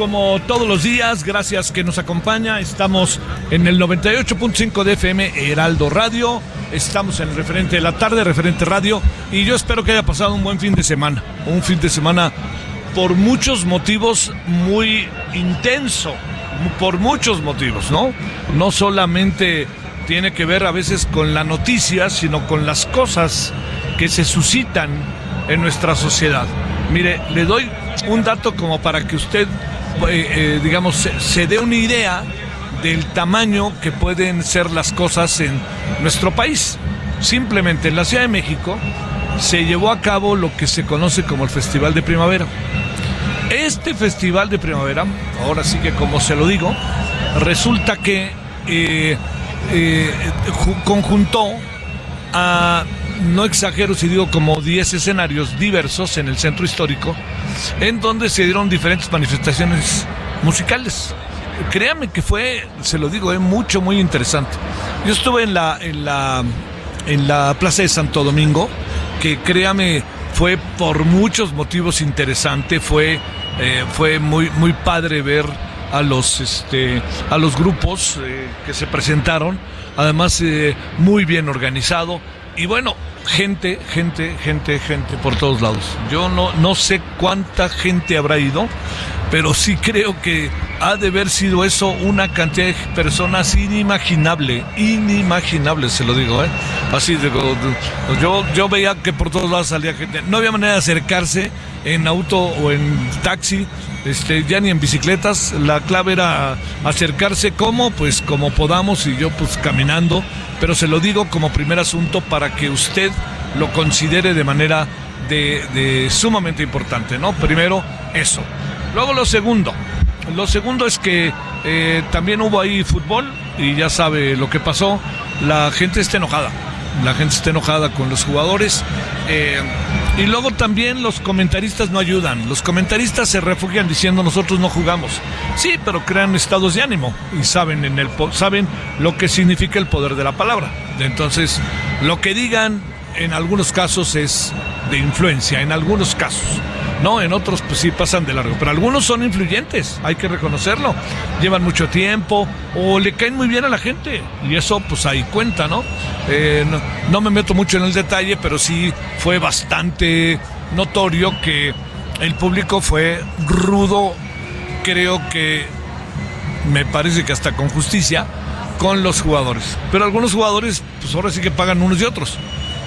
Como todos los días, gracias que nos acompaña. Estamos en el 98.5 de FM Heraldo Radio. Estamos en el referente de la tarde, referente radio. Y yo espero que haya pasado un buen fin de semana. Un fin de semana por muchos motivos muy intenso. Por muchos motivos, ¿no? No solamente tiene que ver a veces con la noticia, sino con las cosas que se suscitan en nuestra sociedad. Mire, le doy un dato como para que usted, eh, eh, digamos, se, dé una idea del tamaño que pueden ser las cosas en nuestro país. Simplemente en la Ciudad de México se llevó a cabo lo que se conoce como el Festival de Primavera. Este Festival de Primavera, ahora sí que como se lo digo, resulta que eh, ju- conjuntó a, no exagero si digo como 10 escenarios diversos en el centro histórico, en donde se dieron diferentes manifestaciones musicales. Créame que fue, se lo digo, es mucho, muy interesante. Yo estuve en la, en la, en la Plaza de Santo Domingo, que créame, fue por muchos motivos interesante, fue, eh, fue muy, muy padre ver a los, este, a los grupos eh, que se presentaron, además eh, muy bien organizado y bueno, gente, gente, gente, gente por todos lados. Yo no, no sé cuánta gente habrá ido, pero sí creo que ha de haber sido eso una cantidad de personas inimaginable, inimaginable, se lo digo, ¿eh? Así digo, yo, yo veía que por todos lados salía gente, no había manera de acercarse en auto o en taxi, este, ya ni en bicicletas, la clave era acercarse como, pues como podamos y yo pues caminando, pero se lo digo como primer asunto para que usted lo considere de manera de, de sumamente importante, ¿no? Primero, eso. Luego lo segundo, lo segundo es que eh, también hubo ahí fútbol y ya sabe lo que pasó, la gente está enojada, la gente está enojada con los jugadores. eh, y luego también los comentaristas no ayudan. Los comentaristas se refugian diciendo nosotros no jugamos. Sí, pero crean estados de ánimo y saben en el saben lo que significa el poder de la palabra. Entonces, lo que digan en algunos casos es de influencia, en algunos casos. No, en otros pues sí pasan de largo, pero algunos son influyentes, hay que reconocerlo. Llevan mucho tiempo o le caen muy bien a la gente y eso pues ahí cuenta, ¿no? Eh, no, no me meto mucho en el detalle, pero sí fue bastante notorio que el público fue rudo, creo que me parece que hasta con justicia, con los jugadores. Pero algunos jugadores, pues ahora sí que pagan unos y otros.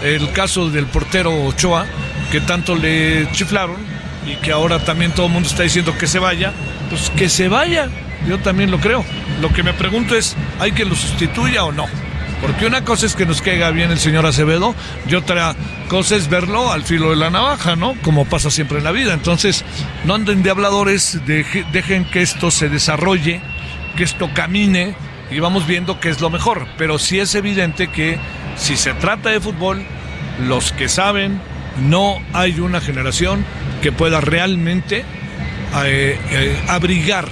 El caso del portero Ochoa, que tanto le chiflaron y que ahora también todo el mundo está diciendo que se vaya, pues que se vaya. Yo también lo creo. Lo que me pregunto es, ¿hay que lo sustituya o no? Porque una cosa es que nos caiga bien el señor Acevedo y otra cosa es verlo al filo de la navaja, ¿no? Como pasa siempre en la vida. Entonces, no anden de habladores, dejen que esto se desarrolle, que esto camine y vamos viendo qué es lo mejor. Pero sí es evidente que si se trata de fútbol, los que saben, no hay una generación que pueda realmente eh, eh, abrigar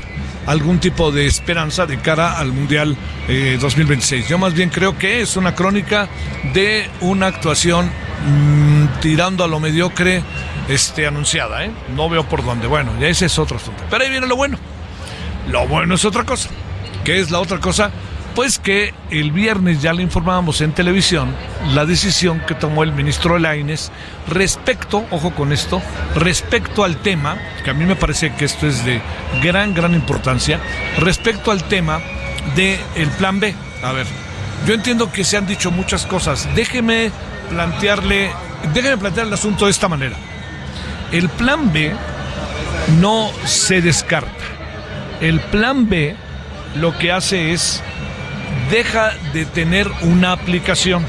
algún tipo de esperanza de cara al Mundial 2026. Eh, Yo más bien creo que es una crónica de una actuación mm, tirando a lo mediocre este, anunciada. No veo por dónde. Bueno, ya ese es otro asunto. Pero ahí viene lo bueno. Lo bueno es otra cosa. ¿Qué es la otra cosa? Pues que el viernes ya le informábamos en televisión la decisión que tomó el ministro Laines respecto, ojo con esto, respecto al tema, que a mí me parece que esto es de gran, gran importancia, respecto al tema del el plan B. A ver, yo entiendo que se han dicho muchas cosas. Déjeme plantearle, déjeme plantear el asunto de esta manera. El plan B no se descarta. El plan B lo que hace es deja de tener una aplicación.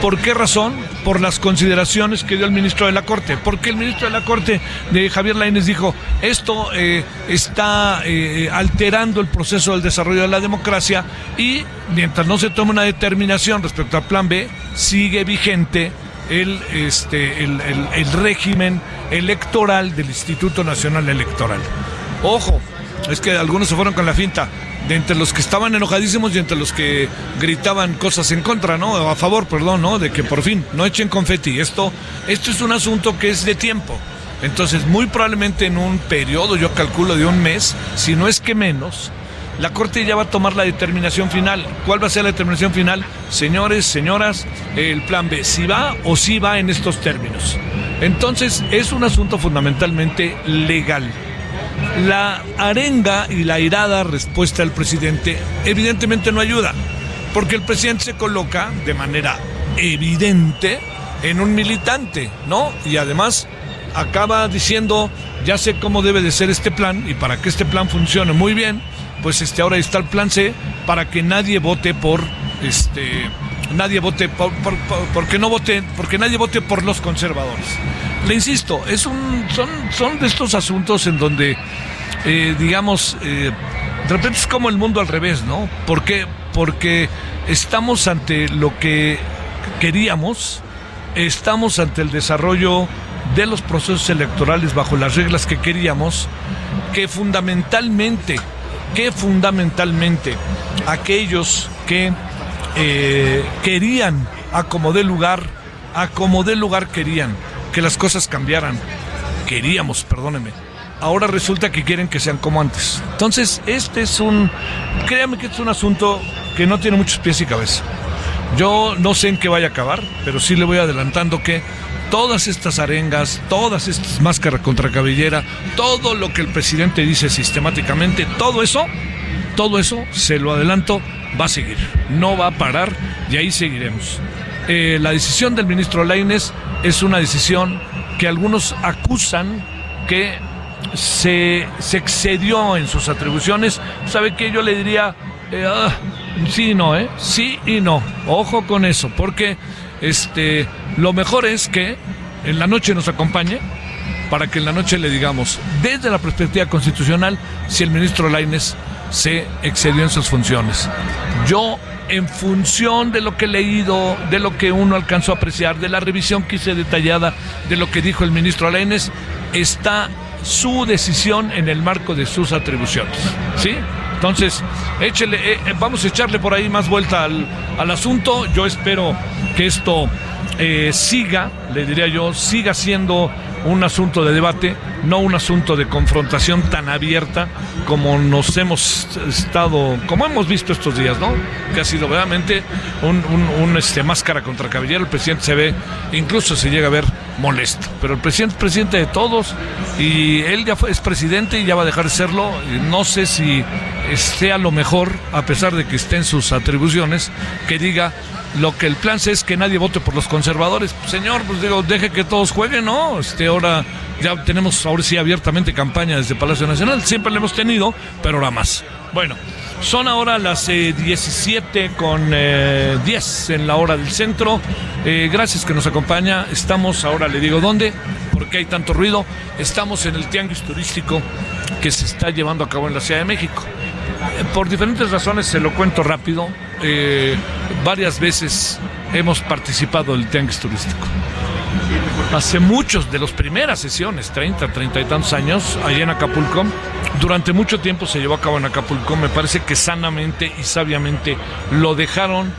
¿Por qué razón? Por las consideraciones que dio el ministro de la Corte. Porque el ministro de la Corte de Javier Lainez dijo, esto eh, está eh, alterando el proceso del desarrollo de la democracia y mientras no se tome una determinación respecto al plan B, sigue vigente el, este, el régimen electoral del Instituto Nacional Electoral. Ojo, es que algunos se fueron con la finta de entre los que estaban enojadísimos y entre los que gritaban cosas en contra, ¿no? A favor, perdón, ¿no? De que por fin no echen confeti. Esto, esto es un asunto que es de tiempo. Entonces, muy probablemente en un periodo, yo calculo de un mes, si no es que menos, la Corte ya va a tomar la determinación final. ¿Cuál va a ser la determinación final? Señores, señoras, el plan B, si va o si va en estos términos. Entonces, es un asunto fundamentalmente legal la arenga y la irada respuesta del presidente evidentemente no ayuda, porque el presidente se coloca de manera evidente en un militante, ¿no? Y además acaba diciendo, ya sé cómo debe de ser este plan y para que este plan funcione muy bien, pues este ahora está el plan C para que nadie vote por este nadie vote por, porque no vote porque nadie vote por los conservadores. Le insisto, es un son son de estos asuntos en donde eh, digamos, eh, de repente es como el mundo al revés, ¿no? ¿Por? Porque estamos ante lo que queríamos, estamos ante el desarrollo de los procesos electorales bajo las reglas que queríamos, que fundamentalmente, que fundamentalmente aquellos que eh, querían a como lugar, a como lugar querían que las cosas cambiaran, queríamos, perdónenme, ahora resulta que quieren que sean como antes. Entonces, este es un, créame que es un asunto que no tiene muchos pies y cabeza. Yo no sé en qué vaya a acabar, pero sí le voy adelantando que todas estas arengas, todas estas máscaras contra cabellera, todo lo que el presidente dice sistemáticamente, todo eso, todo eso, se lo adelanto, va a seguir. No va a parar y ahí seguiremos. Eh, la decisión del ministro Laines es una decisión que algunos acusan que se, excedió en sus atribuciones, ¿sabe qué? Yo le diría, eh, ah, sí y no, ¿eh? Sí y no. Ojo con eso, porque este, lo mejor es que en la noche nos acompañe para que en la noche le digamos, desde la perspectiva constitucional, si el ministro Laines se excedió en sus funciones. Yo, en función de lo que he leído, de lo que uno alcanzó a apreciar, de la revisión que hice detallada de lo que dijo el ministro Laines, está su decisión en el marco de sus atribuciones. ¿Sí? Entonces, échele, eh, eh, vamos a echarle por ahí más vuelta al, al asunto. Yo espero que esto eh, siga, le diría yo, siga siendo un asunto de debate, no un asunto de confrontación tan abierta como nos hemos estado, como hemos visto estos días, ¿no? Que ha sido verdaderamente un, este, máscara contra caballero. El presidente se ve, incluso se llega a ver molesto. Pero el presidente es presidente de todos y él ya fue, es presidente y ya va a dejar de serlo. No sé si sea lo mejor, a pesar de que esté en sus atribuciones, que diga lo que el plan es que nadie vote por los conservadores. Señor, pues digo, deje que todos jueguen, ¿no? Este, ahora ya tenemos, ahora sí, abiertamente campaña desde Palacio Nacional. Siempre la hemos tenido, pero ahora más. Bueno, son ahora las 17 eh, con 10 eh, en la hora del centro. Eh, gracias que nos acompaña. Estamos, ahora le digo dónde, porque hay tanto ruido. Estamos en el tianguis turístico que se está llevando a cabo en la Ciudad de México. Por diferentes razones se lo cuento rápido. varias veces hemos participado del tianguis turístico. Hace muchos de las primeras sesiones, 30, 30 y tantos años, allá en Acapulco, durante mucho tiempo se llevó a cabo en Acapulco, me parece que sanamente y sabiamente lo dejaron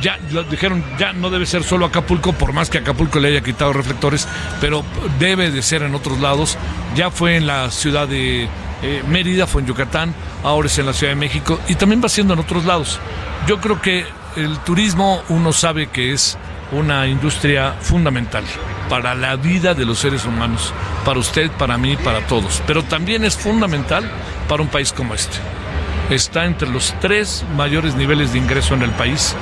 ya lo dijeron, ya no debe ser solo Acapulco, por más que Acapulco le haya quitado reflectores, pero debe de ser en otros lados. Ya fue en la ciudad de eh, Mérida, fue en Yucatán, ahora es en la Ciudad de México y también va siendo en otros lados. Yo creo que el turismo uno sabe que es una industria fundamental para la vida de los seres humanos, para usted, para mí, para todos, pero también es fundamental para un país como este. Está entre los tres mayores niveles de ingreso en el país.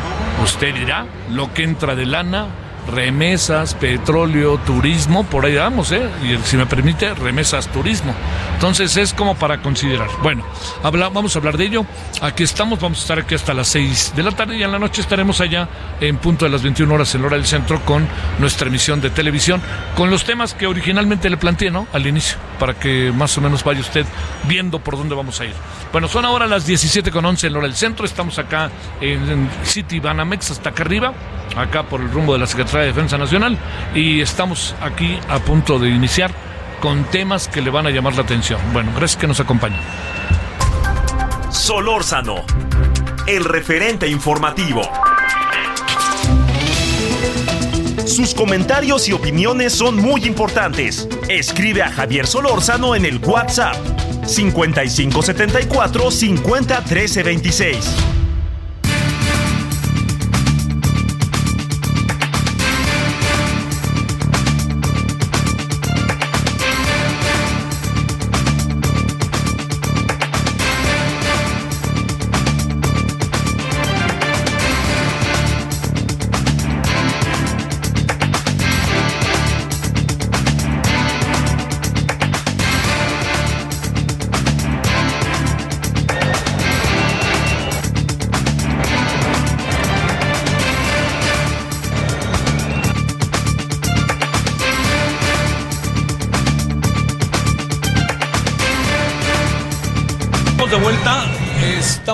Usted dirá, lo que entra de lana, remesas, petróleo, turismo, por ahí vamos, ¿eh? Y si me permite, remesas, turismo. Entonces es como para considerar. Bueno, vamos a hablar de ello. Aquí estamos, vamos a estar aquí hasta las 6 de la tarde y en la noche estaremos allá en punto de las 21 horas en la hora del centro con nuestra emisión de televisión, con los temas que originalmente le planteé, ¿no? Al inicio, para que más o menos vaya usted viendo por dónde vamos a ir. Bueno, son ahora las 17 con 11 en la hora del centro, estamos acá en City Banamex, hasta acá arriba acá por el rumbo de la Secretaría de Defensa Nacional y estamos aquí a punto de iniciar con temas que le van a llamar la atención. Bueno, gracias que nos acompañen. Solórzano, el referente informativo. Sus comentarios y opiniones son muy importantes. Escribe a Javier Solórzano en el WhatsApp 5574 501326.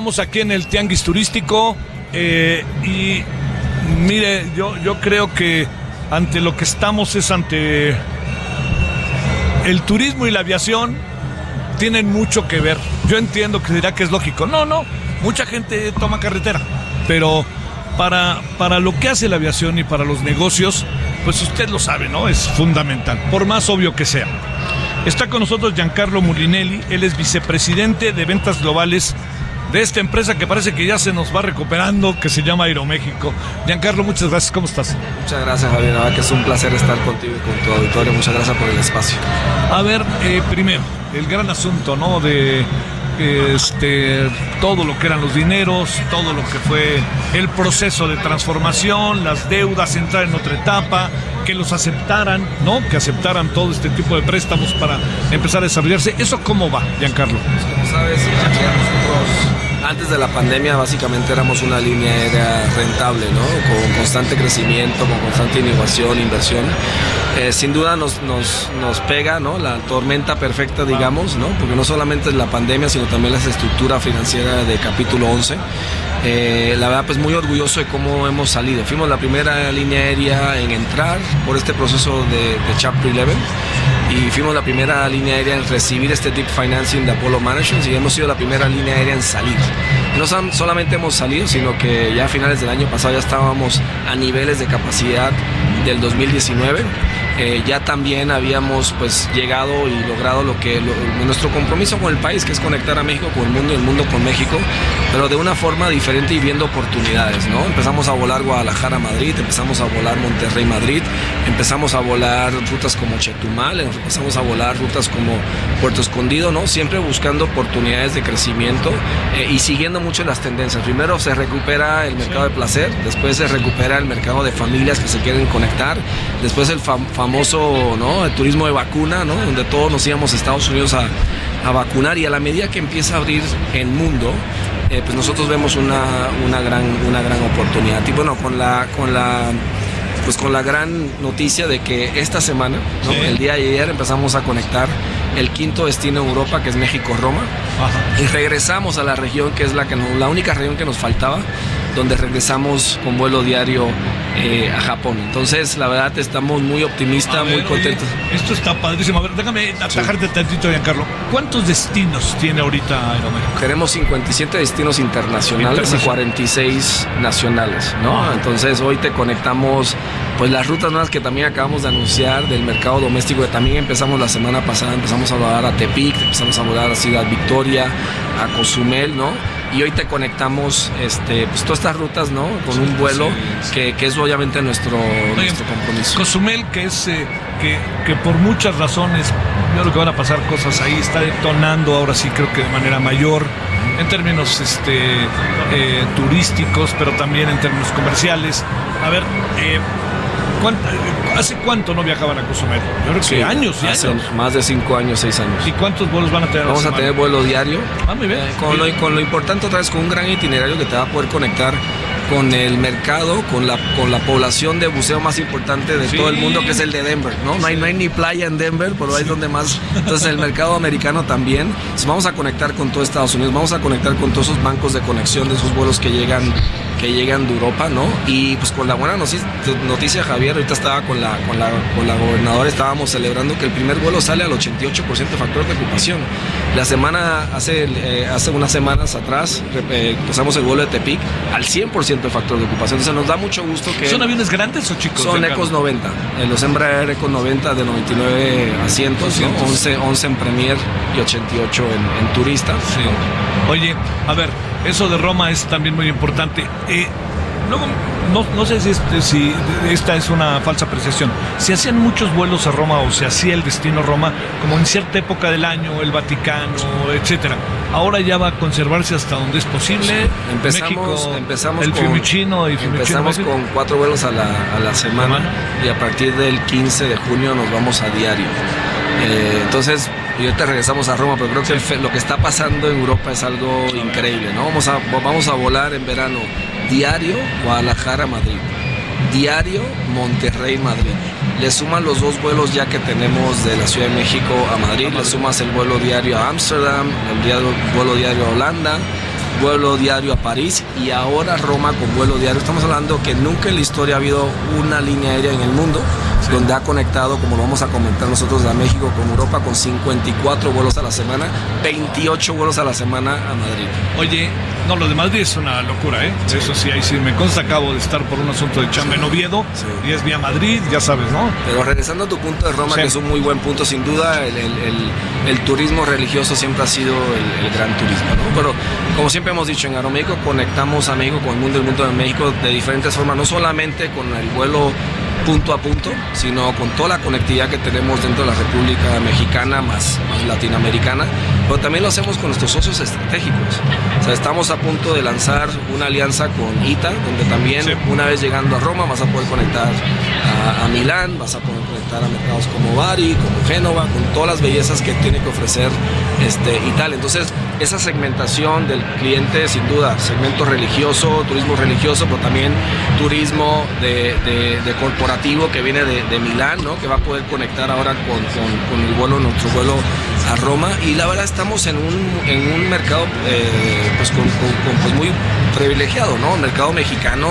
Estamos aquí en el Tianguis Turístico eh, y mire, yo, yo creo que ante lo que estamos es ante el turismo y la aviación tienen mucho que ver. Yo entiendo que dirá que es lógico. No, no, mucha gente toma carretera, pero para, para lo que hace la aviación y para los negocios, pues usted lo sabe, ¿no? Es fundamental, por más obvio que sea. Está con nosotros Giancarlo Mulinelli, él es vicepresidente de ventas globales de esta empresa que parece que ya se nos va recuperando, que se llama Aeroméxico. Giancarlo, muchas gracias. ¿Cómo estás? Muchas gracias, Javier. que es un placer estar contigo y con tu auditorio. Muchas gracias por el espacio. A ver, eh, primero, el gran asunto, ¿no? De este, todo lo que eran los dineros, todo lo que fue el proceso de transformación, las deudas, entrar en otra etapa, que los aceptaran, ¿no? Que aceptaran todo este tipo de préstamos para empezar a desarrollarse. ¿Eso cómo va, Giancarlo? Como sabes, nosotros antes de la pandemia básicamente éramos una línea aérea rentable, ¿no? Con constante crecimiento, con constante innovación, inversión. Eh, sin duda nos, nos, nos, pega, ¿no? La tormenta perfecta, digamos, ¿no? Porque no solamente es la pandemia, sino también la estructura financiera de capítulo 11. Eh, la verdad, pues muy orgulloso de cómo hemos salido. Fuimos la primera línea aérea en entrar por este proceso de, de Chapter 11 y fuimos la primera línea aérea en recibir este deep financing de Apollo Management y hemos sido la primera línea aérea en salir. No solamente hemos salido, sino que ya a finales del año pasado ya estábamos a niveles de capacidad del 2019. Eh, ya también habíamos pues llegado y logrado lo que nuestro compromiso con el país, que es conectar a México con el mundo y el mundo con México, pero de una forma diferente y viendo oportunidades, ¿no? Empezamos a volar Guadalajara-Madrid, empezamos a volar Monterrey-Madrid, empezamos a volar rutas como Chetumal, empezamos a volar rutas como Puerto Escondido, ¿no? Siempre buscando oportunidades de crecimiento eh, y siguiendo mucho las tendencias. Primero se recupera el mercado de placer, después se recupera el mercado de familias que se quieren conectar, después el famoso famoso ¿no? el turismo de vacuna, ¿no? donde todos nos íbamos a Estados Unidos a, a vacunar y a la medida que empieza a abrir el mundo, eh, pues nosotros vemos una, una, gran, una gran oportunidad. Y bueno, con la, con la pues con la gran noticia de que esta semana, el día de ayer, empezamos a conectar el quinto destino en Europa, que es México-Roma, y regresamos a la región que es la, que la única región que nos faltaba, donde regresamos con vuelo diario eh, a Japón. Entonces, la verdad, estamos muy optimistas, muy contentos. esto está padrísimo. A ver, déjame atajarte tantito, Giancarlo. ¿Cuántos destinos tiene ahorita Aeroméxico? Tenemos 57 destinos internacionales y 46 nacionales, ¿no? Entonces, hoy te conectamos pues las rutas nuevas que también acabamos de anunciar del mercado doméstico que también empezamos la semana pasada, empezamos a volar a Tepic, empezamos a volar a Ciudad Victoria, a Cozumel, ¿no? Y hoy te conectamos este, pues, todas estas rutas, ¿no? Con un vuelo Que, es obviamente nuestro, nuestro compromiso. Cozumel, que es eh, que, que, por muchas razones, yo creo que van a pasar cosas ahí, está detonando ahora sí creo que de manera mayor en términos este, eh, turísticos, pero también en términos comerciales. A ver, eh, ¿Hace cuánto no viajaban a Cozumel? Yo creo que años y hace Más de cinco años, seis años. ¿Y cuántos vuelos van a tener? Vamos a, tener vuelo diario. Ah, muy bien. Eh, con, Lo, con, Lo, importante otra vez, con un gran itinerario que te va a poder conectar con el mercado, con la, con la población de buceo más importante de todo el mundo, que es el de Denver, ¿no? No, hay, no hay ni playa en Denver, pero ahí es donde más... Entonces el mercado americano también. Entonces, vamos a conectar con todo Estados Unidos, vamos a conectar con todos esos bancos de conexión de esos vuelos que llegan que llegan de Europa, ¿no? Y pues con la buena noticia, Javier, ahorita estaba con la, con la, con la gobernadora, estábamos celebrando que el primer vuelo sale al 88% de factor de ocupación. La semana, hace, eh, hace unas semanas atrás, eh, pasamos el vuelo de Tepic al 100% de factor de ocupación. Entonces nos da mucho gusto que... ¿Son aviones grandes o chicos? Son Ecos 90, en los Embraer Ecos 90 de 99 asientos, 11, 11 en Premier y 88 en, en turista. Sí. Oye, a ver, eso de Roma es también muy importante. Luego, no, sé si, este, si, esta es una falsa apreciación. Se hacían muchos vuelos a Roma o se hacía el destino Roma como en cierta época del año, el Vaticano, etcétera. Ahora ya va a conservarse hasta donde es posible. Empezamos, empezamos el con, Fiumicino y Empezamos con cuatro vuelos a la, a la semana, y a partir del 15 de junio nos vamos a diario. Eh, entonces, y ahorita regresamos a Roma, pero creo que lo que está pasando en Europa es algo increíble, ¿no? Vamos a, vamos a volar en verano diario Guadalajara-Madrid, diario Monterrey-Madrid. Le suman los dos vuelos ya que tenemos de la Ciudad de México a Madrid, le sumas el vuelo diario a Ámsterdam, el vuelo diario a Holanda, vuelo diario a París y ahora Roma con vuelo diario. Estamos hablando que nunca en la historia ha habido una línea aérea en el mundo donde ha conectado, como lo vamos a comentar nosotros, a México con Europa con 54 vuelos a la semana, 28 vuelos a la semana a Madrid. Oye, no, lo de Madrid es una locura, ¿eh? Eso sí, ahí sí me consta, acabo de estar por un asunto de chamba en Oviedo y es vía Madrid, ya sabes, ¿no? Pero regresando a tu punto de Roma, que es un muy buen punto, sin duda, el, turismo religioso siempre ha sido el, gran turismo, ¿no? Pero como siempre hemos dicho, en Aeroméxico conectamos a México con el mundo, el mundo de México de diferentes formas, no solamente con el vuelo punto a punto, sino con toda la conectividad que tenemos dentro de la República Mexicana más, latinoamericana, pero también lo hacemos con nuestros socios estratégicos. O sea, estamos a punto de lanzar una alianza con ITA, donde también una vez llegando a Roma vas a poder conectar a, Milán, vas a poder conectar a mercados como Bari, como Génova, con todas las bellezas que tiene que ofrecer este, Italia. Entonces, esa segmentación del cliente, sin duda, segmento religioso, turismo religioso, pero también turismo de, de, corporativo que viene de, Milán, ¿no? que va a poder conectar ahora con, con, el vuelo, nuestro vuelo a Roma y la verdad estamos en un, en un mercado eh, pues, con, pues muy privilegiado, ¿no? El mercado mexicano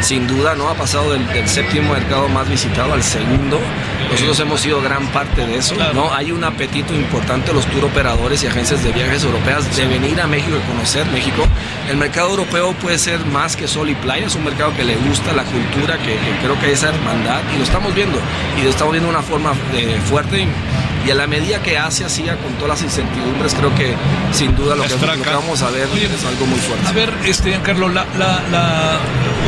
sin duda no ha pasado del, séptimo mercado más visitado al segundo. Nosotros hemos sido gran parte de eso, ¿no? Hay un apetito importante de los tour operadores y agencias de viajes europeas de venir a México y conocer México. El mercado europeo puede ser más que sol y playa, es un mercado que le gusta la cultura, que, creo que hay esa hermandad y lo estamos viendo y lo estamos viendo de una forma eh, fuerte y a la medida que Asia siga con todas las incertidumbres, creo que sin duda lo, que, vamos a ver es algo muy fuerte. A ver, este, Giancarlo, la, la,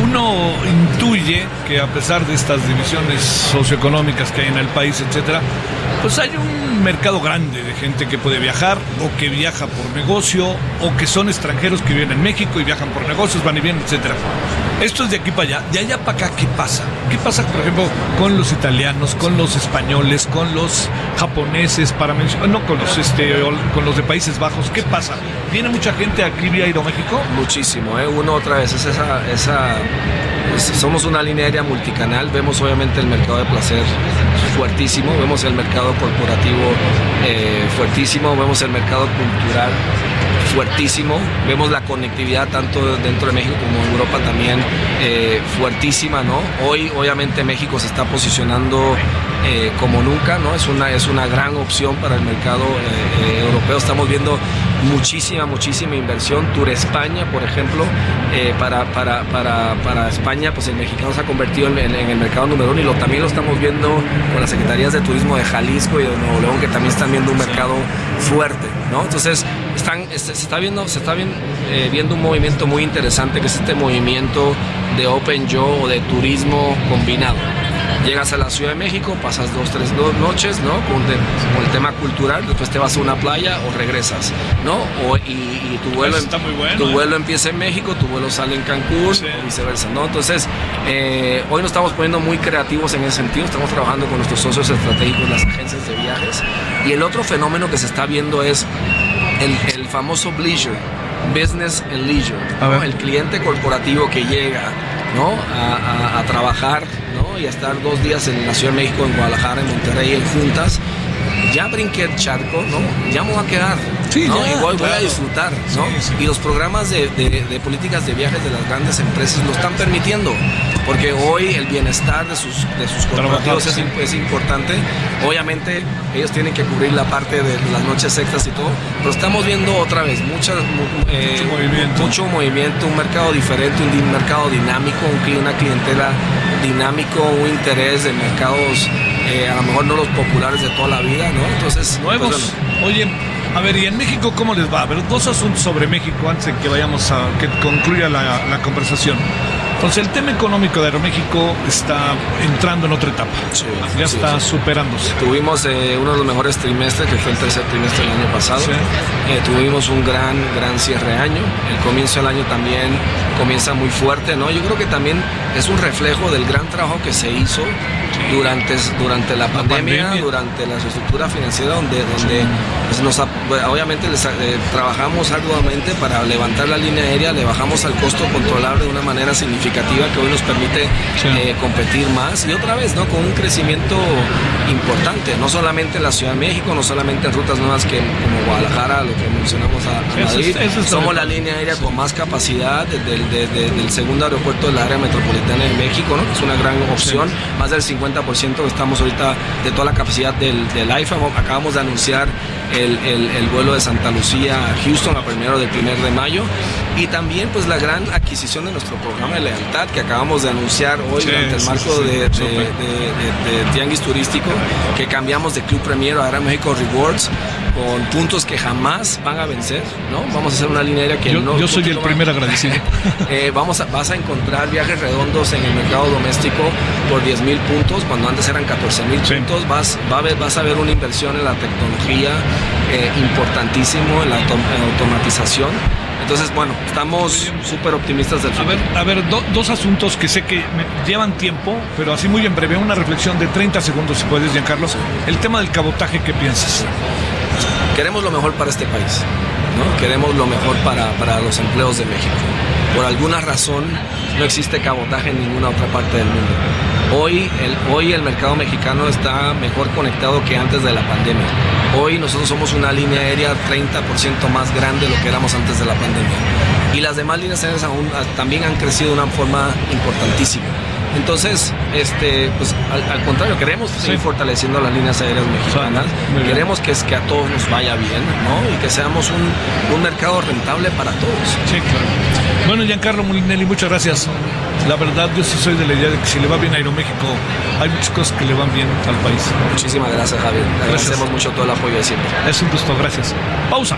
uno intuye que a pesar de estas divisiones socioeconómicas que hay en el país, etcétera, pues hay un mercado grande de gente que puede viajar o que viaja por negocio o que son extranjeros que viven en México y viajan por negocios, van y vienen, etcétera. Esto es de aquí para allá. De allá para acá, ¿qué pasa? ¿Qué pasa, por ejemplo, con los italianos, con los españoles, con los japoneses, para mencionar, no con los, este, con los de Países Bajos? ¿Qué pasa? ¿Viene mucha gente aquí vía Aeroméxico? Muchísimo, ¿eh? Uno otra vez, es esa, esa somos una línea aérea multicanal, vemos obviamente el mercado de placer fuertísimo, vemos el mercado corporativo eh, fuertísimo, vemos el mercado cultural fuertísimo. Vemos la conectividad tanto dentro de México como en Europa también eh, fuertísima, ¿no? Hoy obviamente México se está posicionando eh, como nunca, ¿no? Es una, es una gran opción para el mercado eh, europeo. Estamos viendo muchísima, muchísima inversión. Tour España, por ejemplo, para, para, para, para, España, pues el mexicano se ha convertido en, el mercado número uno y lo, también lo estamos viendo con las secretarías de turismo de Jalisco y de Nuevo León, que también están viendo un mercado fuerte, ¿no? Entonces, están, se, está viendo, se está eh, viendo un movimiento muy interesante que es este movimiento de Open Joe o de turismo combinado. Llegas a la Ciudad de México, pasas dos, tres dos noches, ¿no? Con, el tema cultural, después te vas a una playa o regresas, ¿no? y, tu vuelo, está muy bueno, tu ¿eh? vuelo empieza en México, tu vuelo sale en Cancún y viceversa, ¿no? Entonces, eh, hoy nos estamos poniendo muy creativos en ese sentido, estamos trabajando con nuestros socios estratégicos, las agencias de viajes. Y el otro fenómeno que se está viendo es el, famoso leisure, business and leisure, el cliente corporativo que llega ¿no? A, trabajar ¿no? y a estar dos días en la Ciudad de México, en Guadalajara, en Monterrey, en juntas. Ya brinqué el charco, ¿no? Ya me voy a quedar. Igual voy a disfrutar, ¿no? Y los programas de, de, políticas de viajes de las grandes empresas lo están permitiendo porque hoy el bienestar de sus, de sus corporativos es, importante. Obviamente ellos tienen que cubrir la parte de las noches extras y todo, pero estamos viendo otra vez eh, mucho, movimiento. mucho movimiento, un mercado diferente, un mercado dinámico, una clientela dinámico, un interés de mercados eh, a lo mejor no los populares de toda la vida, ¿no? Entonces, pues, nuevos. Oye, a ver, ¿y en México cómo les va? A ver, dos asuntos sobre México antes de que vayamos a que concluya la, la conversación. Entonces el tema económico de Aeroméxico está entrando en otra etapa. ya está superándose. Tuvimos eh, uno de los mejores trimestres, que fue el tercer trimestre del año pasado. Eh, tuvimos un gran, gran cierre año. El comienzo del año también comienza muy fuerte, ¿no? Yo creo que también es un reflejo del gran trabajo que se hizo durante, durante la, pandemia, durante la estructura financiera, donde, donde pues, nos, obviamente les, eh, trabajamos arduamente para levantar la línea aérea, le bajamos al costo controlable de una manera significativa que hoy nos permite eh, competir más y otra vez, ¿no? Con un crecimiento importante, no solamente en la Ciudad de México, no solamente en rutas nuevas que como Guadalajara, lo que mencionamos a, Madrid, somos la línea aérea con más capacidad del segundo aeropuerto del área metropolitana de México, ¿no? Es una gran opción, más del 50 estamos ahorita de toda la capacidad del, del IFA. Acabamos de anunciar el, el, vuelo de Santa Lucía a Houston a primero del primer de mayo y también pues la gran adquisición de nuestro programa de lealtad que acabamos de anunciar hoy durante el marco de, de, Tianguis Turístico que cambiamos de Club Premier a México Rewards con puntos que jamás van a vencer, ¿no? Vamos a hacer una línea aérea que yo, no... Yo soy el primer agradecido. eh, vamos a, vas a encontrar viajes redondos en el mercado doméstico por 10 mil puntos, cuando antes eran 14 mil puntos. Vas, va a ver, vas a ver una inversión en la tecnología eh, importantísimo, en la, automatización. Entonces, bueno, estamos súper optimistas del futuro. A ver, a ver dos asuntos que sé que llevan tiempo, pero así muy en breve, una reflexión de 30 segundos, si puedes, Giancarlo. El tema del cabotaje, ¿qué piensas? Queremos lo mejor para este país, ¿no? Queremos lo mejor para, para los empleos de México. Por alguna razón no existe cabotaje en ninguna otra parte del mundo. Hoy el, hoy el mercado mexicano está mejor conectado que antes de la pandemia Hoy nosotros somos una línea aérea 30% más grande de lo que éramos antes de la pandemia. Y las demás líneas aéreas ah, también han crecido de una forma importantísima. Entonces, este, pues al, contrario, queremos seguir fortaleciendo las líneas aéreas mexicanas. queremos que, es, que a todos nos vaya bien, ¿no? Y que seamos un, un mercado rentable para todos. Sí, claro. Bueno, Giancarlo Molinelli, muchas gracias. La verdad, yo sí soy de la idea de que si le va bien a Aeroméxico, hay muchas cosas que le van bien al país. Muchísimas gracias, Javier. Agradecemos mucho todo el apoyo de siempre. Es un gusto, gracias. Pausa.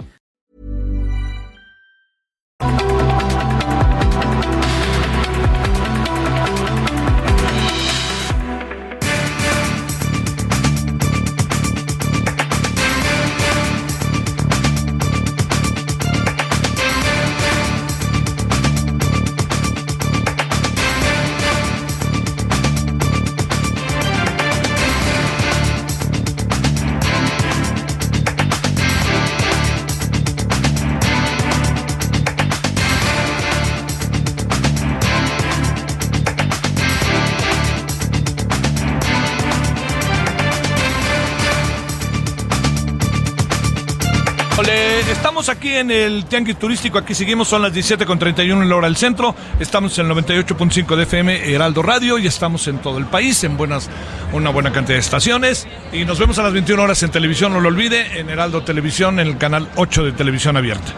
en el Tianguis Turístico, aquí seguimos, son las 17 con 31 en la hora del centro, estamos en el 98.5 de FM Heraldo Radio y estamos en todo el país, en buenas, una buena cantidad de estaciones y nos vemos a las 21 horas en televisión, no lo olvide, en Heraldo Televisión, en el canal 8 de Televisión Abierta.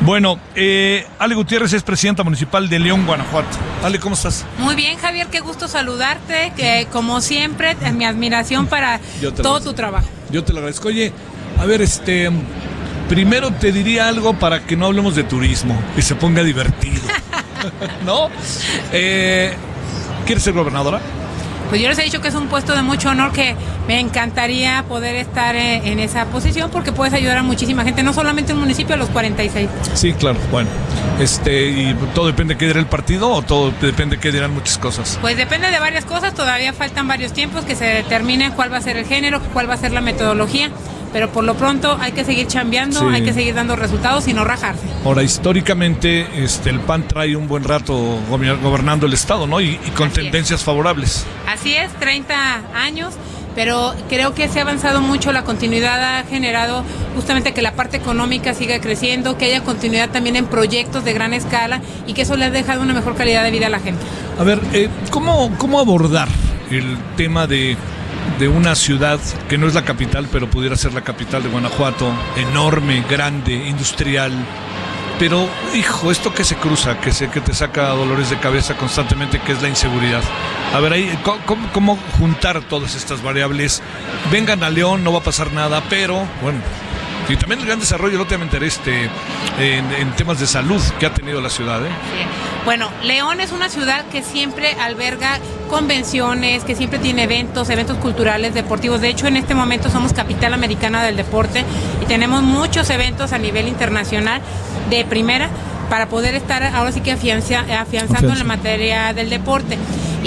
Bueno, eh, Ale Gutiérrez es presidenta municipal de León, Guanajuato. Ale, ¿cómo estás? Muy bien, Javier, qué gusto saludarte, que como siempre, mi admiración para todo tu trabajo. Yo te lo agradezco. Oye, a ver, este, primero te diría algo para que no hablemos de turismo y se ponga divertido. ¿No? Eh, ¿Quieres ser gobernadora? Pues yo les he dicho que es un puesto de mucho honor que me encantaría poder estar eh, en esa posición porque puedes ayudar a muchísima gente, no solamente un municipio, a los 46. Sí, claro, bueno. Este, y todo depende de qué dirá el partido o todo depende de qué dirán muchas cosas. Pues depende de varias cosas, todavía faltan varios tiempos que se determine cuál va a ser el género, cuál va a ser la metodología pero por lo pronto hay que seguir chambeando, hay que seguir dando resultados y no rajarse. Ahora, históricamente, este, el PAN trae un buen rato gobernando el Estado, ¿no? Y, con tendencias favorables. Así es, 30 años pero creo que se ha avanzado mucho, la continuidad ha generado justamente que la parte económica siga creciendo, que haya continuidad también en proyectos de gran escala y que eso le ha dejado una mejor calidad de vida a la gente. A ver, eh, ¿cómo, ¿cómo abordar el tema de de una ciudad que no es la capital, pero pudiera ser la capital de Guanajuato, enorme, grande, industrial. Pero, hijo, esto que se cruza, que, se, que te saca dolores de cabeza constantemente, que es la inseguridad. A ver, ahí, ¿cómo, ¿cómo juntar todas estas variables? Vengan a León, no va a pasar nada, pero, bueno, y también el gran desarrollo, no te enteré, este, en, temas de salud que ha tenido la ciudad. ¿eh? Bueno, León es una ciudad que siempre alberga convenciones, que siempre tiene eventos, eventos culturales, deportivos. De hecho, en este momento somos capital americana del deporte y tenemos muchos eventos a nivel internacional de primera para poder estar ahora sí que afianzando en la materia del deporte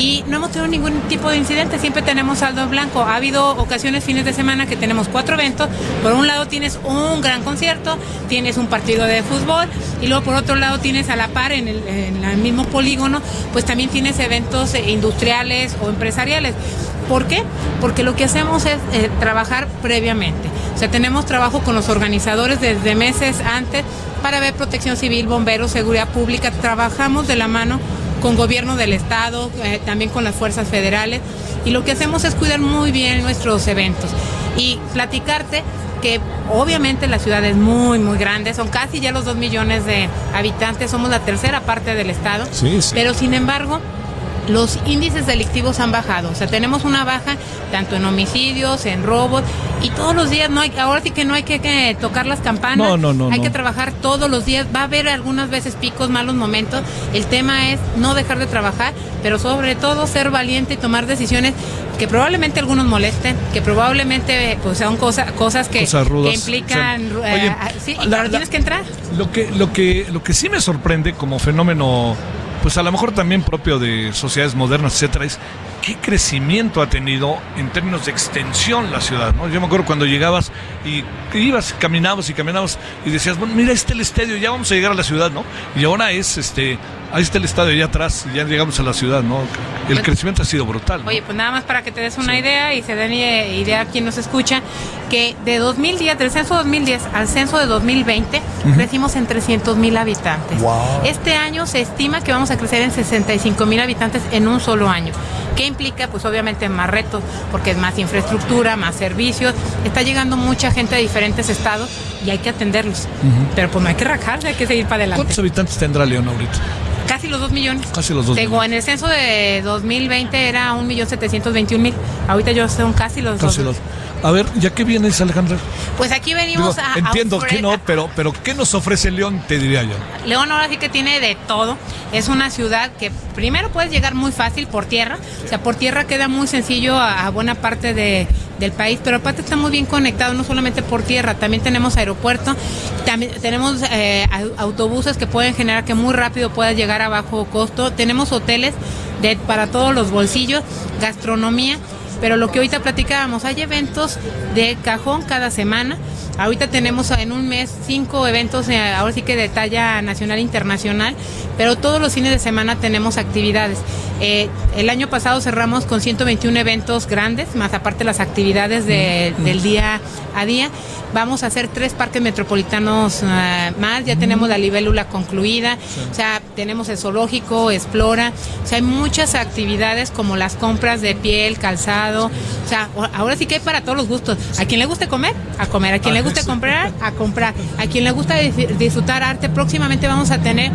y no hemos tenido ningún tipo de incidente, siempre tenemos saldo blanco. Ha habido ocasiones, fines de semana, que tenemos cuatro eventos. Por un lado tienes un gran concierto, tienes un partido de fútbol y luego por otro lado tienes a la par en el, mismo polígono, pues también tienes eventos eh, industriales o empresariales. ¿Por qué? Porque lo que hacemos es eh, trabajar previamente. O sea, tenemos trabajo con los organizadores desde meses antes para ver protección civil, bomberos, seguridad pública. Trabajamos de la mano con gobierno del estado, eh, también con las fuerzas federales y lo que hacemos es cuidar muy bien nuestros eventos y platicarte que obviamente la ciudad es muy, muy grande, son casi ya los dos millones de habitantes, somos la tercera parte del estado, Sí, sí. pero sin embargo los índices delictivos han bajado, o sea, tenemos una baja tanto en homicidios, en robos y todos los días no hay, ahora sí que no hay que, que tocar las campanas, No, no, no, hay no. que trabajar todos los días, va a haber algunas veces picos, malos momentos, el tema es no dejar de trabajar, pero sobre todo ser valiente y tomar decisiones que probablemente algunos molesten, que probablemente pues sean cosas cosas que, Cosas rudas. que implican, Sí. eh, Oye, sí, la- pero la- tienes que entrar. Lo que, lo que, lo que sí me sorprende como fenómeno, pues a lo mejor también propio de sociedades modernas, etcétera, es qué crecimiento ha tenido en términos de extensión la ciudad, ¿no? Yo me acuerdo cuando llegabas y ibas, caminabas y caminabas y decías, bueno, mira, ahí está el estadio, ya vamos a llegar a la ciudad, ¿no? Y ahora es, este, ahí está el estadio allá atrás y ya llegamos a la ciudad, ¿no? El Pues- crecimiento ha sido brutal. ¿no? Oye, pues nada más para que te des una idea y se den idea a quien nos escucha, que de 2010, del censo 2010 al censo de 2020, crecimos en 300 mil habitantes. Este año se estima que vamos a crecer en 65 mil habitantes en un solo año. ¿Qué implica? Pues obviamente más retos, porque es más infraestructura, más servicios. Está llegando mucha gente de diferentes estados y hay que atenderlos. Pero pues no hay que rajarse, hay que seguir para adelante. ¿Cuántos habitantes tendrá León ahorita? Casi los 2 millones. Casi los dos Digo, millones. en el censo de 2020 era 1.721.000. Ahorita yo son casi los Casi dos. los. A ver, ¿ya qué vienes, Alejandra? Pues aquí venimos a. a entiendo que no, pero, pero ¿qué nos ofrece León? Te diría yo. León ahora sí que tiene de todo. Es una ciudad que primero puedes llegar muy fácil por tierra. O sea, por tierra queda muy sencillo a, a buena parte de- del país, pero aparte está muy bien conectado, no solamente por tierra, también tenemos aeropuerto, también tenemos eh, au- autobuses que pueden generar que muy rápido puedas llegar a bajo costo. Tenemos hoteles de, para todos los bolsillos, gastronomía. Pero lo que ahorita platicábamos, hay eventos de cajón cada semana. Ahorita tenemos en un mes cinco eventos, eh, ahora sí que de talla nacional e internacional, pero todos los fines de semana tenemos actividades. Eh, el año pasado cerramos con 121 eventos grandes, más aparte las actividades de- del día a día. Vamos a hacer tres parques metropolitanos eh, más, ya tenemos la libélula concluida, o sea, tenemos el zoológico, explora, o sea, hay muchas actividades como las compras de piel, calzado, o sea, ahora sí que hay para todos los gustos. A quien le guste comer, a comer, a quien le guste comprar, a comprar, a quien le gusta dis- disfrutar arte, próximamente vamos a tener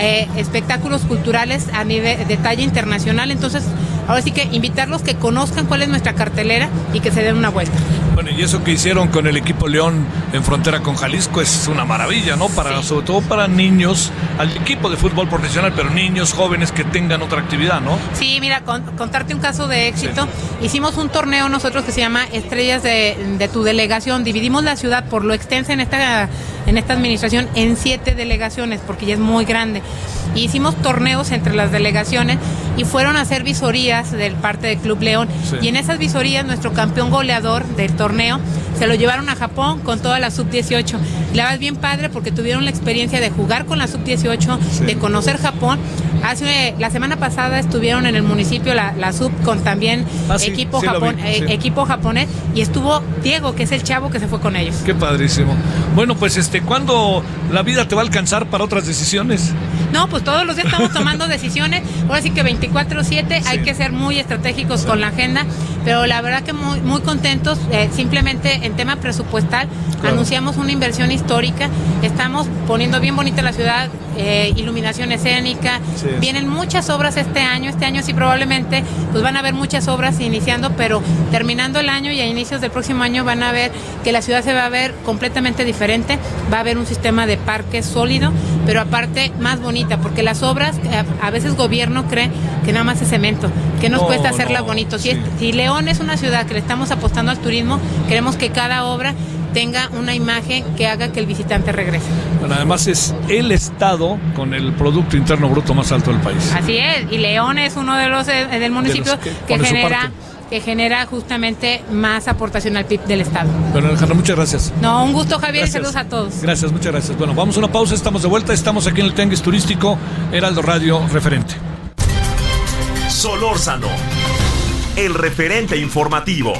eh, espectáculos culturales a nivel de talla internacional, entonces ahora sí que invitarlos que conozcan cuál es nuestra cartelera y que se den una vuelta. Y eso que hicieron con el equipo León en frontera con Jalisco es una maravilla, ¿no? Para, Sí. Sobre todo para niños, al equipo de fútbol profesional, pero niños jóvenes que tengan otra actividad, ¿no? Sí, mira, con- contarte un caso de éxito. Hicimos un torneo nosotros que se llama Estrellas de, de tu delegación. Dividimos la ciudad por lo extensa en esta, en esta administración en siete delegaciones, porque ya es muy grande. Y hicimos torneos entre las delegaciones y fueron a hacer visorías del parte del Club León. Sí. Y en esas visorías nuestro campeón goleador del torneo se lo llevaron a Japón con toda la sub-18. Y la verdad es bien padre porque tuvieron la experiencia de jugar con la sub-18, Sí. de conocer Japón. Hace la semana pasada estuvieron en el municipio la, la sub con también Ah, sí, equipo Japón, vi, eh, equipo japonés y estuvo Diego, que es el chavo que se fue con ellos. Qué padrísimo. Bueno, pues este, ¿cuándo la vida te va a alcanzar para otras decisiones? No, pues todos los días estamos tomando decisiones. Ahora sí que 24/7 hay que ser muy estratégicos con la agenda, pero la verdad que muy muy contentos. eh, simplemente en tema presupuestal Claro. anunciamos una inversión histórica. Estamos poniendo bien bonita la ciudad, eh, iluminación escénica. Sí. Vienen muchas obras este año. Este año sí probablemente pues van a haber muchas obras iniciando, pero terminando el año y a inicios del próximo año van a ver que la ciudad se va a ver completamente diferente. Va a haber un sistema de parques sólido, pero aparte más bonita, porque las obras eh, a veces gobierno cree que nada más es cemento, que nos No, cuesta hacerla no, bonito. Si, sí. es- si León es una ciudad que le estamos apostando al turismo, queremos que cada obra tenga una imagen que haga que el visitante regrese. Bueno, además es el estado con el Producto Interno Bruto más alto del país. Así es, y León es uno de los eh, del municipio los que genera. Que genera justamente más aportación al PIB del estado. Bueno, Alejandra, muchas gracias. No, un gusto Javier Gracias. y saludos a todos. Gracias, muchas gracias. Bueno, vamos a una pausa, estamos de vuelta, estamos aquí en el Tenguis Turístico, Heraldo Radio Referente. Solórzano, el referente informativo.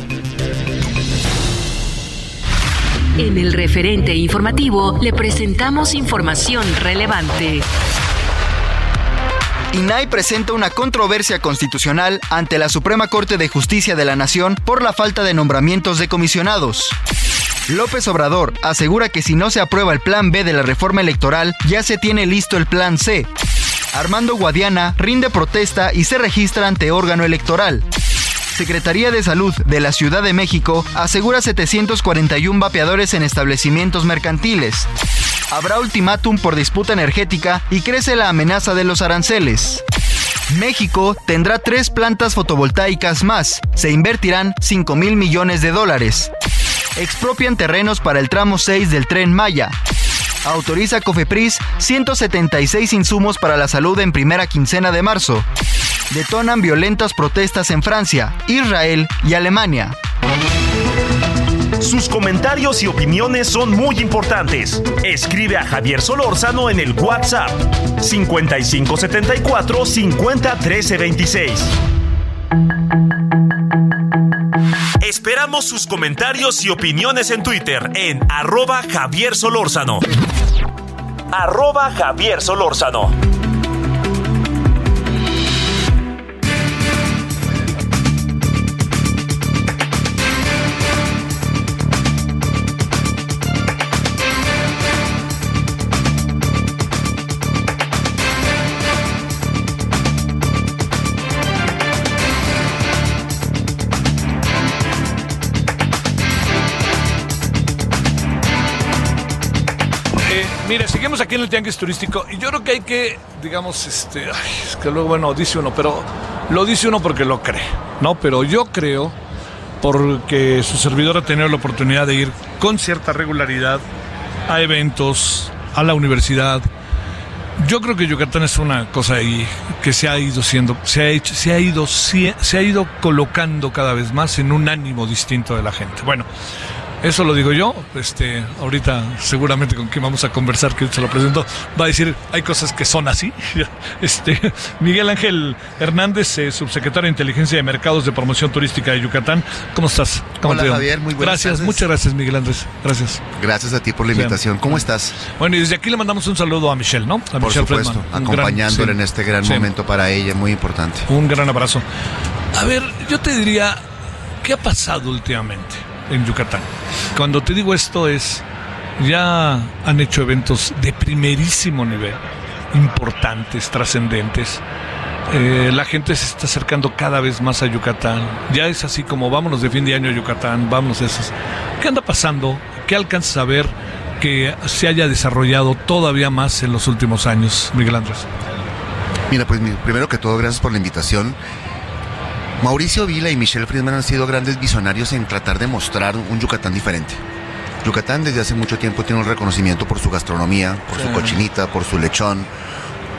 En el referente informativo le presentamos información relevante. INAI presenta una controversia constitucional ante la Suprema Corte de Justicia de la Nación por la falta de nombramientos de comisionados. López Obrador asegura que si no se aprueba el plan B de la reforma electoral, ya se tiene listo el plan C. Armando Guadiana rinde protesta y se registra ante órgano electoral. Secretaría de Salud de la Ciudad de México asegura 741 vapeadores en establecimientos mercantiles. Habrá ultimátum por disputa energética y crece la amenaza de los aranceles. México tendrá tres plantas fotovoltaicas más. Se invertirán 5 mil millones de dólares. Expropian terrenos para el tramo 6 del tren Maya. Autoriza Cofepris 176 insumos para la salud en primera quincena de marzo detonan violentas protestas en Francia, Israel y Alemania. Sus comentarios y opiniones son muy importantes. Escribe a Javier Solórzano en el WhatsApp 5574 50 Esperamos sus comentarios y opiniones en Twitter en arroba Javier Solórzano. Arroba Javier Solórzano. Seguimos aquí en el Tianguis Turístico y yo creo que hay que, digamos, este, ay, es que luego, bueno, dice uno, pero lo dice uno porque lo cree, ¿no? Pero yo creo, porque su servidor ha tenido la oportunidad de ir con cierta regularidad a eventos, a la universidad. Yo creo que Yucatán es una cosa ahí que se ha ido siendo, se ha hecho, se ha ido, se ha ido colocando cada vez más en un ánimo distinto de la gente. Bueno, eso lo digo yo. Este, ahorita seguramente con quien vamos a conversar, que se lo presento, va a decir, hay cosas que son así. Este, Miguel Ángel Hernández, eh, subsecretario de Inteligencia de Mercados de Promoción Turística de Yucatán. ¿Cómo estás? ¿Cómo Hola Javier, muy buenas Gracias, muchas gracias Miguel Andrés. Gracias. Gracias a ti por la invitación. ¿Cómo estás? Bueno, y desde aquí le mandamos un saludo a Michelle, ¿no? A por supuesto, acompañándole en este gran momento para ella, muy importante. Un gran abrazo. A ver, yo te diría, ¿qué ha pasado últimamente? En Yucatán. Cuando te digo esto es, ya han hecho eventos de primerísimo nivel, importantes, trascendentes. Eh, la gente se está acercando cada vez más a Yucatán. Ya es así como vámonos de fin de año a Yucatán, vámonos esas. ¿Qué anda pasando? ¿Qué alcanzas a ver que se haya desarrollado todavía más en los últimos años, Miguel Andrés? Mira, pues primero que todo, gracias por la invitación. Mauricio Vila y Michelle Friedman han sido grandes visionarios en tratar de mostrar un Yucatán diferente. Yucatán desde hace mucho tiempo tiene un reconocimiento por su gastronomía, por su cochinita, por su lechón,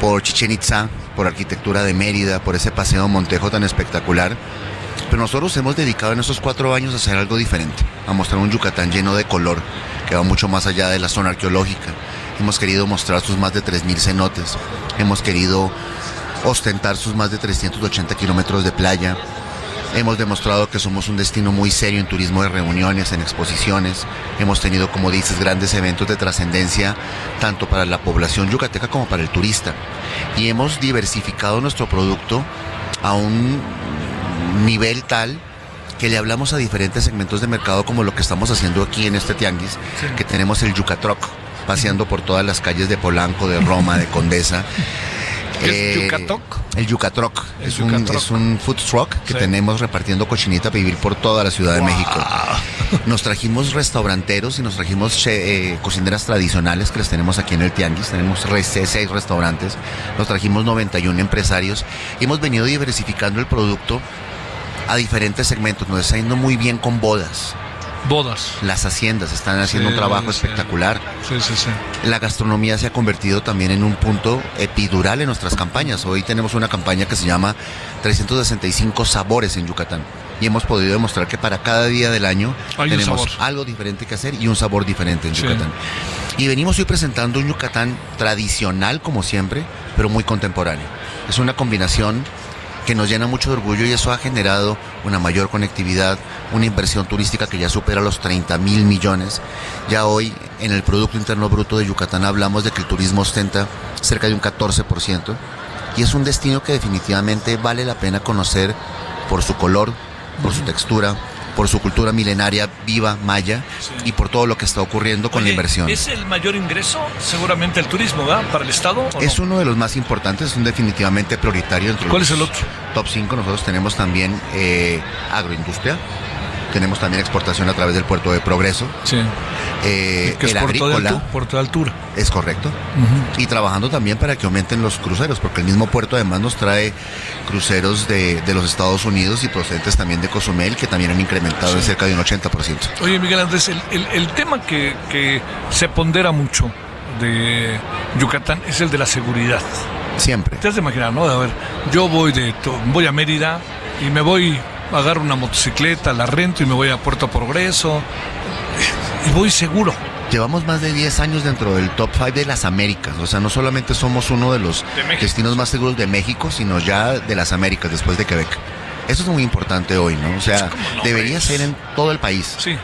por Chichen Itza, por arquitectura de Mérida, por ese paseo Montejo tan espectacular. Pero nosotros hemos dedicado en estos cuatro años a hacer algo diferente, a mostrar un Yucatán lleno de color, que va mucho más allá de la zona arqueológica. Hemos querido mostrar sus más de 3.000 cenotes, hemos querido ostentar sus más de 380 kilómetros de playa. Hemos demostrado que somos un destino muy serio en turismo de reuniones, en exposiciones. Hemos tenido, como dices, grandes eventos de trascendencia, tanto para la población yucateca como para el turista. Y hemos diversificado nuestro producto a un nivel tal que le hablamos a diferentes segmentos de mercado como lo que estamos haciendo aquí en este tianguis, que tenemos el Yucatroc paseando por todas las calles de Polanco, de Roma, de Condesa. ¿Qué es Yucatoc? El Yucatroc. Es, un, es un food truck que tenemos repartiendo cochinita para vivir por toda la Ciudad de México. Nos trajimos restauranteros y nos trajimos eh, cocineras tradicionales que les tenemos aquí en el Tianguis. Tenemos seis restaurantes. Nos trajimos 91 empresarios. Y hemos venido diversificando el producto a diferentes segmentos. Nos está yendo muy bien con bodas bodas. Las haciendas están haciendo un trabajo espectacular. Sí, sí, sí. La gastronomía se ha convertido también en un punto epidural en nuestras campañas. Hoy tenemos una campaña que se llama 365 sabores en Yucatán. Y hemos podido demostrar que para cada día del año tenemos algo diferente que hacer y un sabor diferente en Yucatán. Y venimos hoy presentando un Yucatán tradicional como siempre, pero muy contemporáneo. Es una combinación que nos llena mucho de orgullo y eso ha generado una mayor conectividad, una inversión turística que ya supera los 30 mil millones. Ya hoy en el Producto Interno Bruto de Yucatán hablamos de que el turismo ostenta cerca de un 14% y es un destino que definitivamente vale la pena conocer por su color, por su textura, por su cultura milenaria viva, maya, y por todo lo que está ocurriendo con la inversión. ¿Es el mayor ingreso seguramente el turismo, ¿verdad? Para el Estado. es uno de los más importantes, es un definitivamente prioritario. Entre ¿Cuál es el otro? Top 5, nosotros tenemos también eh, agroindustria, tenemos también exportación a través del puerto de Progreso. Sí. Eh, que es el puerto agrícola. De puerto de altura. Es correcto. Y trabajando también para que aumenten los cruceros, porque el mismo puerto además nos trae cruceros de, de los Estados Unidos y procedentes también de Cozumel, que también han incrementado en cerca de un 80%. Oye, Miguel Andrés, el, el, el tema que, que se pondera mucho de Yucatán es el de la seguridad. Siempre. Te has de imaginar, ¿no? A ver, yo voy de voy a Mérida y me voy, agarro una motocicleta, la rento y me voy a Puerto Progreso y voy seguro. Llevamos más de 10 años dentro del top 5 de las Américas. O sea, no solamente somos uno de los De destinos más seguros de México, sino ya de las Américas, después de Quebec. Eso es muy importante hoy, ¿no? O sea, ¿Cómo no, debería pues? ser en todo el país. Sí.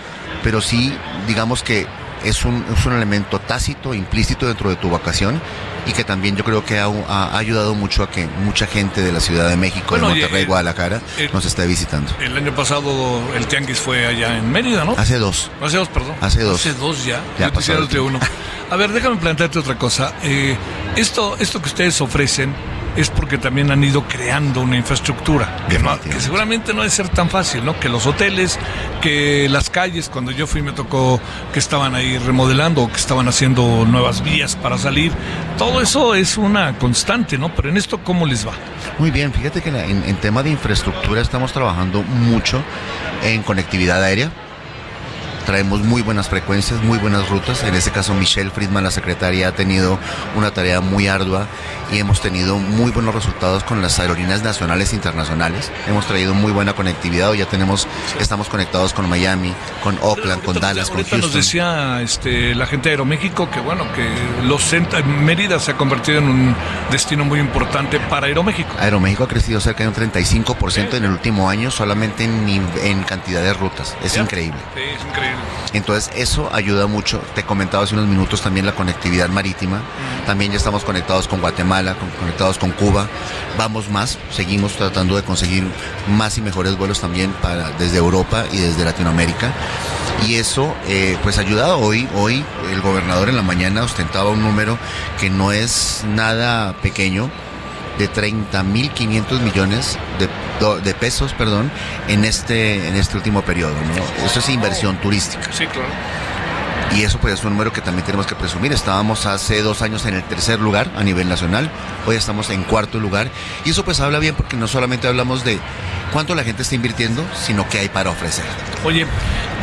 Pero sí, digamos que es un, es un elemento tácito, implícito dentro de tu vacación y que también yo creo que ha, ha ayudado mucho a que mucha gente de la Ciudad de México, Bueno, de Monterrey, el- Guadalajara, el- nos esté visitando. El año pasado el Tianguis fue allá en Mérida, ¿no? Hace dos. Hace dos, perdón. Hace dos. Hace dos ya. Ya Yo el de uno. A ver, déjame plantearte otra cosa. Eh, esto, esto que ustedes ofrecen es porque también han ido creando una infraestructura que, no- Definitivamente. que seguramente no debe ser tan fácil, ¿no? Que los hoteles, que las calles, cuando yo fui me tocó que estaban ahí remodelando o que estaban haciendo nuevas vías para salir. Todo eso es una constante, ¿no? Pero en esto, ¿cómo les va? Muy bien, fíjate que en tema de infraestructura estamos trabajando mucho en conectividad aérea. Traemos muy buenas frecuencias, muy buenas rutas. En este caso, Michelle Friedman, la secretaria, ha tenido una tarea muy ardua y hemos tenido muy buenos resultados con las aerolíneas nacionales e internacionales. Hemos traído muy buena conectividad. Hoy ya tenemos, estamos conectados con Miami, con Oakland, con Dallas, con ahorita nos Houston. decía este, la gente de Aeroméxico que bueno que los Mérida se ha convertido en un destino muy importante para Aeroméxico. Aeroméxico ha crecido cerca de un 35% en el último año solamente en, en cantidad de rutas. Es increíble. Sí, es increíble. Entonces eso ayuda mucho. Te comentaba hace unos minutos también la conectividad marítima. También ya estamos conectados con Guatemala, con- conectados con Cuba. Vamos más, seguimos tratando de conseguir más y mejores vuelos también para desde Europa y desde Latinoamérica. Y eso eh, pues ha ayudado. Hoy, hoy el gobernador en la mañana ostentaba un número que no es nada pequeño de 30.500 millones de, do- de pesos, perdón, en este en este último periodo, ¿no? Eso es inversión turística. Sí, claro. Y eso pues es un número que también tenemos que presumir. Estábamos hace dos años en el tercer lugar a nivel nacional, hoy estamos en cuarto lugar. Y eso pues habla bien porque no solamente hablamos de cuánto la gente está invirtiendo, sino qué hay para ofrecer. Oye,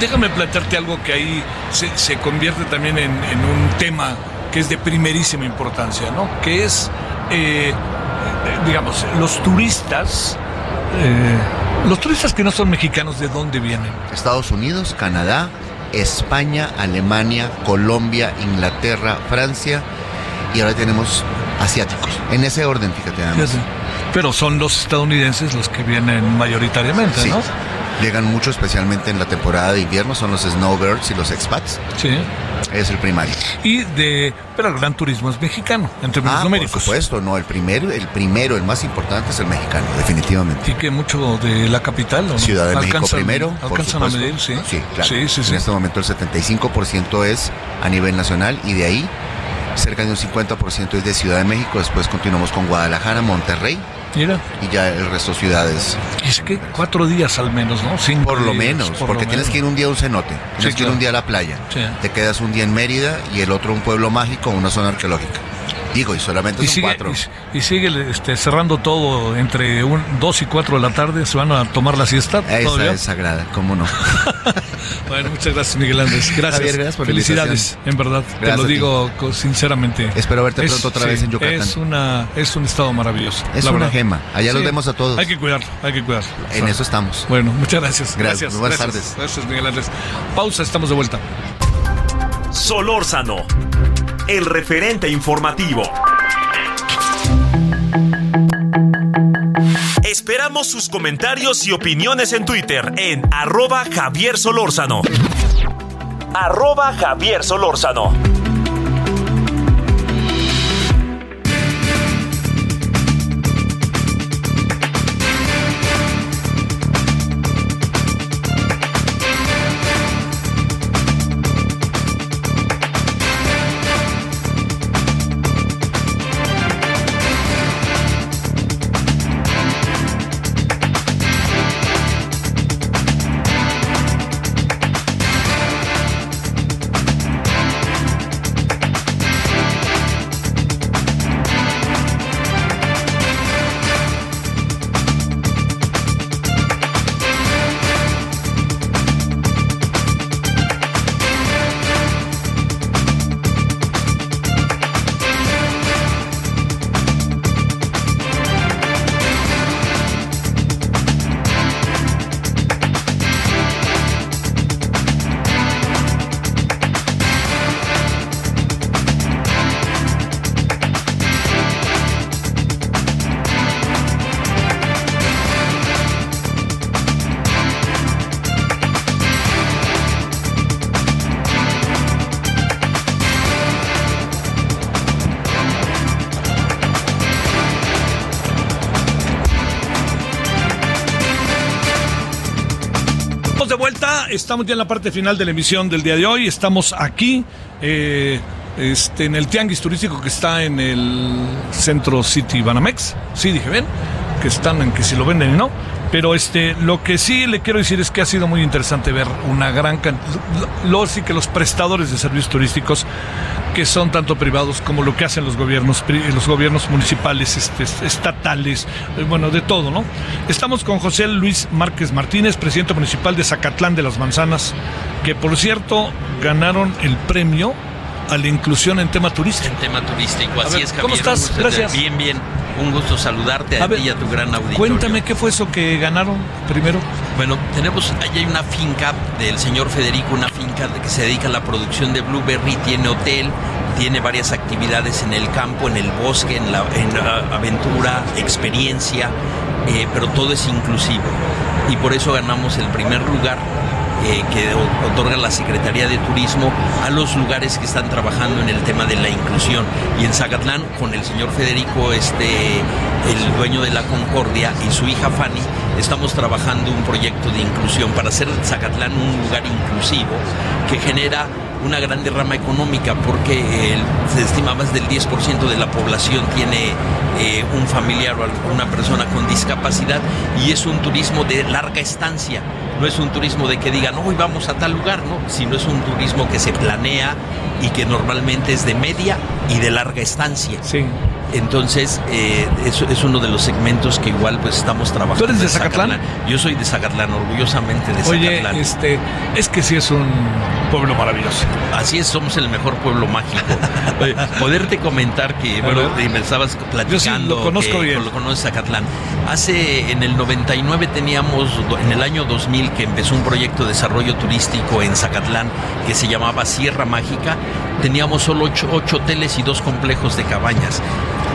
déjame plantearte algo que ahí se, se convierte también en, en un tema que es de primerísima importancia, ¿no? Que es, eh, eh, digamos, los turistas, eh, los turistas que no son mexicanos, ¿de dónde vienen? Estados Unidos, Canadá, España, Alemania, Colombia, Inglaterra, Francia y ahora tenemos asiáticos. En ese orden, fíjate nada más. Fíjate. Pero son los estadounidenses los que vienen mayoritariamente, Sí. ¿no? Llegan mucho, especialmente en la temporada de invierno, son los snowbirds y los expats. Sí. Es el primario. Y de, pero el gran turismo es mexicano, en términos Ah, por numéricos. supuesto, no, el primero, el primero, el más importante es el mexicano, definitivamente. Y que mucho de la capital, ¿o no? Ciudad de México Alcanzan- primero, por Alcanzan a medir, sí. Sí, claro. Sí, sí, sí. En este momento el 75% es a nivel nacional y de ahí cerca de un 50% es de Ciudad de México. Después continuamos con Guadalajara, Monterrey Mira, y ya el resto ciudades. es que cuatro días al menos, ¿no? Cinco Por lo días, menos, por porque lo tienes menos. que ir un día a un cenote, tienes que ir claro. un día a la playa, Sí. te quedas un día en Mérida y el otro un pueblo mágico, una zona arqueológica. Digo, y solamente Y son sigue, cuatro. y, y sigue este, cerrando todo entre un, dos y cuatro de la tarde. Se van a tomar la siesta. Esa todavía? es sagrada, ¿cómo no? Bueno, muchas gracias, Miguel Andrés. Gracias. Javier, gracias por Felicidades, en verdad. te Gracias lo a ti. digo sinceramente. Espero verte pronto otra vez en Yucatán. Es, una, es un estado maravilloso. Es la una verdad. gema. Allá los vemos a todos. Hay que cuidarlo, hay que cuidarlo. En eso estamos. Bueno, muchas gracias. Gracias. Buenas gracias. tardes. Gracias, Miguel Andrés. Pausa, estamos de vuelta. Solórzano, el referente informativo. Esperamos sus comentarios y opiniones en Twitter en arroba Javier Solórzano. Arroba Javier Solórzano. Estamos ya en la parte final de la emisión del día de hoy. Estamos aquí eh, este, en el tianguis turístico que está en el centro City Banamex. Sí, dije bien, que están en que si lo venden y no. Pero este, lo que sí le quiero decir es que ha sido muy interesante ver una gran cantidad, los y que los prestadores de servicios turísticos que son tanto privados como lo que hacen los gobiernos, los gobiernos municipales, este, estatales, eh, bueno, de todo, ¿no? Estamos con José Luis Márquez Martínez, presidente municipal de Zacatlán de las Manzanas, que por cierto ganaron el premio a la inclusión en tema turístico. En tema turístico, así ver, es, Javier. ¿cómo estás? Gracias. Bien, bien. Un gusto saludarte a, A ver, ti y a tu gran auditorio. Cuéntame qué fue eso que ganaron primero. Bueno, tenemos, ahí hay una finca del señor Federico, una finca que se dedica a la producción de blueberry, tiene hotel, tiene varias actividades en el campo, en el bosque, en la, en la aventura, experiencia, eh, pero todo es inclusivo. Y por eso ganamos el primer lugar eh, que otorga la Secretaría de Turismo a los lugares que están trabajando en el tema de la inclusión. Y en Zacatlán, con el señor Federico, este, el dueño de la Concordia, y su hija Fanny, estamos trabajando un proyecto de inclusión para hacer Zacatlán un lugar inclusivo que genera una gran derrama económica porque se estima más del 10% de la población tiene eh, un familiar o alguna persona con discapacidad y es un turismo de larga estancia. No es un turismo de que digan, hoy vamos a tal lugar, ¿no? Sino es un turismo que se planea y que normalmente es de media y de larga estancia. Sí. Entonces, eh, eso es uno de los segmentos que igual pues estamos trabajando. ¿Tú eres de Zacatlán? Yo soy de Zacatlán, orgullosamente de Oye, Zacatlán. este, es que sí es un pueblo maravilloso. Así es, somos el mejor pueblo mágico. Oye, poderte comentar que, bueno, ver. me estabas platicando. lo conozco que bien. Lo conoces Zacatlán. Hace, en el 99 teníamos, en el año 2000, que empezó un proyecto de desarrollo turístico en Zacatlán que se llamaba Sierra Mágica. Teníamos solo ocho, ocho hoteles y dos complejos de cabañas.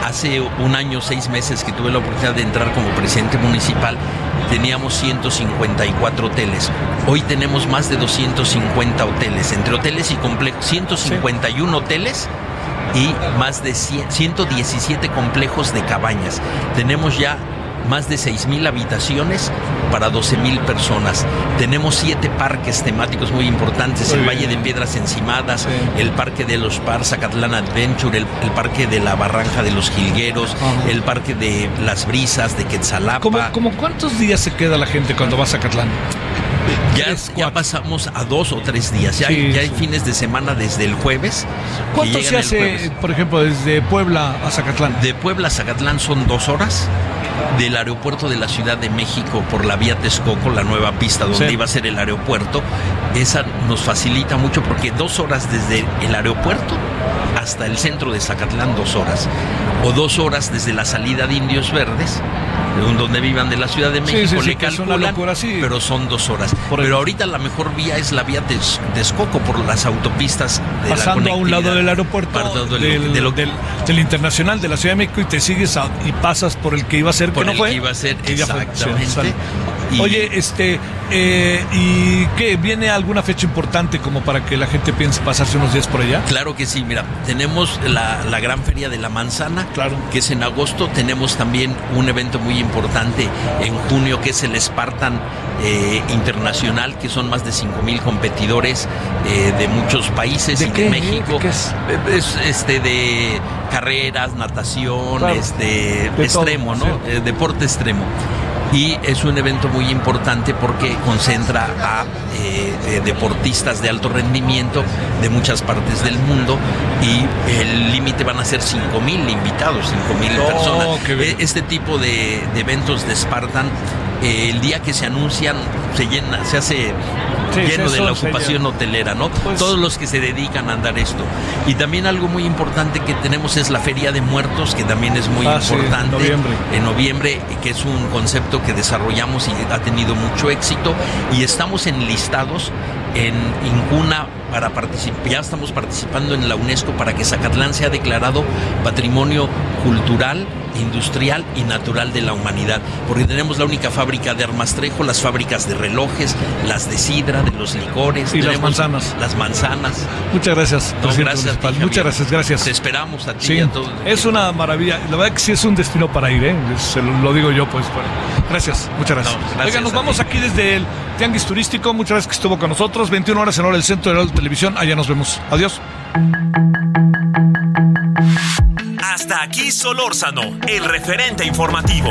Hace un año, seis meses que tuve la oportunidad de entrar como presidente municipal, teníamos 154 hoteles. Hoy tenemos más de 250 hoteles, entre hoteles y complejos, 151 hoteles y más de 100 117 complejos de cabañas. Tenemos ya más de 6.000 habitaciones para 12.000 personas. Tenemos siete parques temáticos muy importantes, Muy el bien. Valle de Piedras Encimadas, Sí. el Parque de los Par, Zacatlán Adventure, el, el Parque de la Barranca de los Jilgueros, Ajá. el Parque de las Brisas, de Quetzalapa. ¿Cómo, cómo cuántos días se queda la gente cuando va a Zacatlán? ya, ya pasamos a dos o tres días. Ya, Sí, hay, ya hay sí. fines de semana desde el jueves. ¿Cuánto se hace, por ejemplo, desde Puebla a Zacatlán? De Puebla a Zacatlán son dos horas. Del aeropuerto de la Ciudad de México por la vía Texcoco, la nueva pista donde Sí. iba a ser el aeropuerto, esa nos facilita mucho porque dos horas desde el aeropuerto hasta el centro de Zacatlán dos horas, o dos horas desde la salida de Indios Verdes, donde vivan de la Ciudad de México, le calculan, pero son dos horas. pero ahorita la mejor vía es la vía de Texcoco por las autopistas de Pasando a un lado del aeropuerto del, del, internacional de la Ciudad de México y te sigues y pasas por el que iba a ser por que el no que iba a ser exactamente. Oye, este, eh, ¿y qué? ¿Viene alguna fecha importante como para que la gente piense pasarse unos días por allá? Claro que sí, mira, tenemos la, gran feria de la manzana, claro. que es en agosto, tenemos también un evento muy importante en junio que es el Spartan eh, Internacional, que son más de 5 mil competidores eh, de muchos países y de México. es? este de carreras, natación, este extremo, ¿no? deporte extremo y es un evento muy importante porque concentra a eh, eh, deportistas de alto rendimiento de muchas partes del mundo y el límite van a ser 5 mil invitados, 5 mil personas. E, este tipo de, de eventos de Spartan eh, el día que se anuncian se llena, se hace lleno de la ocupación hotelera, ¿no? Pues Todos los que se dedican a andar esto. Y también algo muy importante que tenemos es la Feria de Muertos, que también es muy ah, importante. en noviembre, que es un concepto que desarrollamos y ha tenido mucho éxito. Y estamos enlistados en Incuna para participar, ya estamos participando en la UNESCO para que Zacatlán sea declarado patrimonio cultural, industrial y natural de la humanidad, porque tenemos la única fábrica de armastrejo, las fábricas de relojes, las de sidra, de los licores, y las manzanas. Las manzanas. Muchas gracias. gracias. Muchas gracias, gracias. Te esperamos a ti. Es una maravilla. La verdad que sí es un destino para ir, ¿eh? Se lo, digo yo, pues. Gracias, muchas gracias. Oiga, nos vamos aquí desde el Tianguis Turístico. Muchas gracias que estuvo con nosotros. 21 horas en hora del centro de la televisión. Allá nos vemos. Adiós. Hasta aquí Solórzano, el referente informativo.